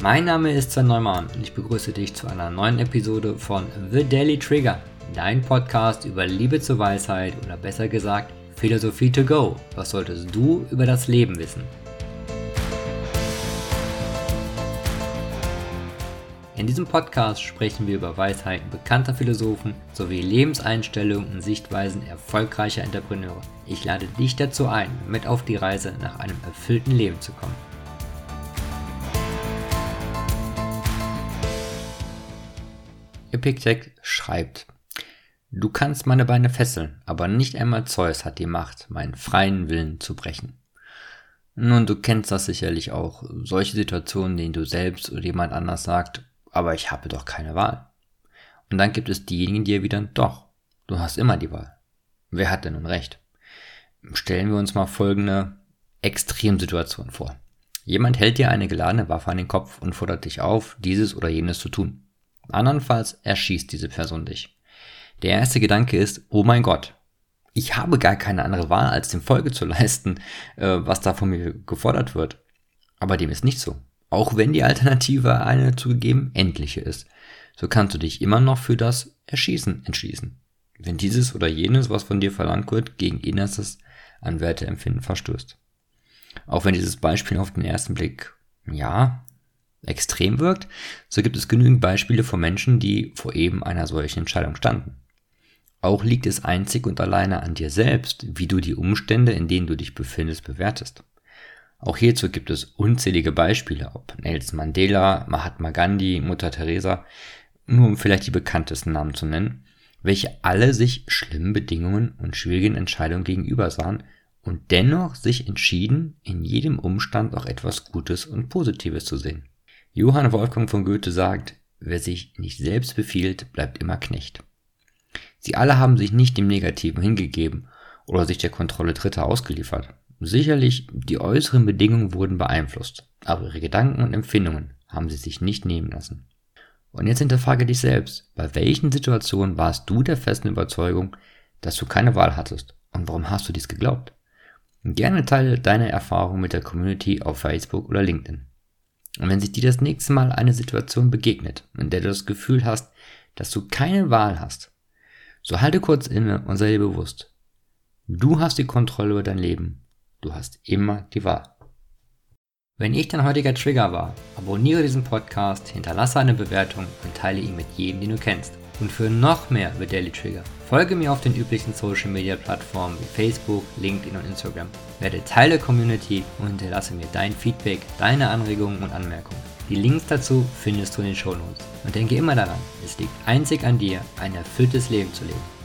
Mein Name ist Sven Neumann und ich begrüße dich zu einer neuen Episode von The Daily Trigger, dein Podcast über Liebe zur Weisheit oder besser gesagt Philosophie to go. Was solltest du über das Leben wissen? In diesem Podcast sprechen wir über Weisheiten bekannter Philosophen sowie Lebenseinstellungen und Sichtweisen erfolgreicher Entrepreneure. Ich lade dich dazu ein, mit auf die Reise nach einem erfüllten Leben zu kommen. Epictet schreibt, Du kannst meine Beine fesseln, aber nicht einmal Zeus hat die Macht, meinen freien Willen zu brechen. Nun, du kennst das sicherlich auch, solche Situationen, denen du selbst oder jemand anders sagt, aber ich habe doch keine Wahl. Und dann gibt es diejenigen, die erwidern, doch, du hast immer die Wahl. Wer hat denn nun recht? Stellen wir uns mal folgende Extremsituation vor. Jemand hält dir eine geladene Waffe an den Kopf und fordert dich auf, dieses oder jenes zu tun. Andernfalls erschießt diese Person dich. Der erste Gedanke ist, oh mein Gott, ich habe gar keine andere Wahl, als dem Folge zu leisten, äh, was da von mir gefordert wird. Aber dem ist nicht so. Auch wenn die Alternative eine zugegeben endliche ist, so kannst du dich immer noch für das Erschießen entschließen. Wenn dieses oder jenes, was von dir verlangt wird, gegen innerstes an Werteempfinden verstößt. Auch wenn dieses Beispiel auf den ersten Blick, ja, extrem wirkt, so gibt es genügend Beispiele von Menschen, die vor eben einer solchen Entscheidung standen. Auch liegt es einzig und alleine an dir selbst, wie du die Umstände, in denen du dich befindest, bewertest. Auch hierzu gibt es unzählige Beispiele, ob Nelson Mandela, Mahatma Gandhi, Mutter Teresa, nur um vielleicht die bekanntesten Namen zu nennen, welche alle sich schlimmen Bedingungen und schwierigen Entscheidungen gegenüber sahen und dennoch sich entschieden, in jedem Umstand auch etwas Gutes und Positives zu sehen. Johann Wolfgang von Goethe sagt, wer sich nicht selbst befiehlt, bleibt immer Knecht. Sie alle haben sich nicht dem Negativen hingegeben oder sich der Kontrolle Dritter ausgeliefert. Sicherlich, die äußeren Bedingungen wurden beeinflusst, aber ihre Gedanken und Empfindungen haben sie sich nicht nehmen lassen. Und jetzt hinterfrage dich selbst, bei welchen Situationen warst du der festen Überzeugung, dass du keine Wahl hattest und warum hast du dies geglaubt? Gerne teile deine Erfahrung mit der Community auf Facebook oder LinkedIn. Und wenn sich dir das nächste Mal eine Situation begegnet, in der du das Gefühl hast, dass du keine Wahl hast, so halte kurz inne und sei dir bewusst. Du hast die Kontrolle über dein Leben. Du hast immer die Wahl. Wenn ich dein heutiger Trigger war, abonniere diesen Podcast, hinterlasse eine Bewertung und teile ihn mit jedem, den du kennst. Und für noch mehr über Daily Trigger, folge mir auf den üblichen Social Media Plattformen wie Facebook, LinkedIn und Instagram. Werde Teil der Community und hinterlasse mir dein Feedback, deine Anregungen und Anmerkungen. Die Links dazu findest du in den Show Notes. Und denke immer daran, es liegt einzig an dir, ein erfülltes Leben zu leben.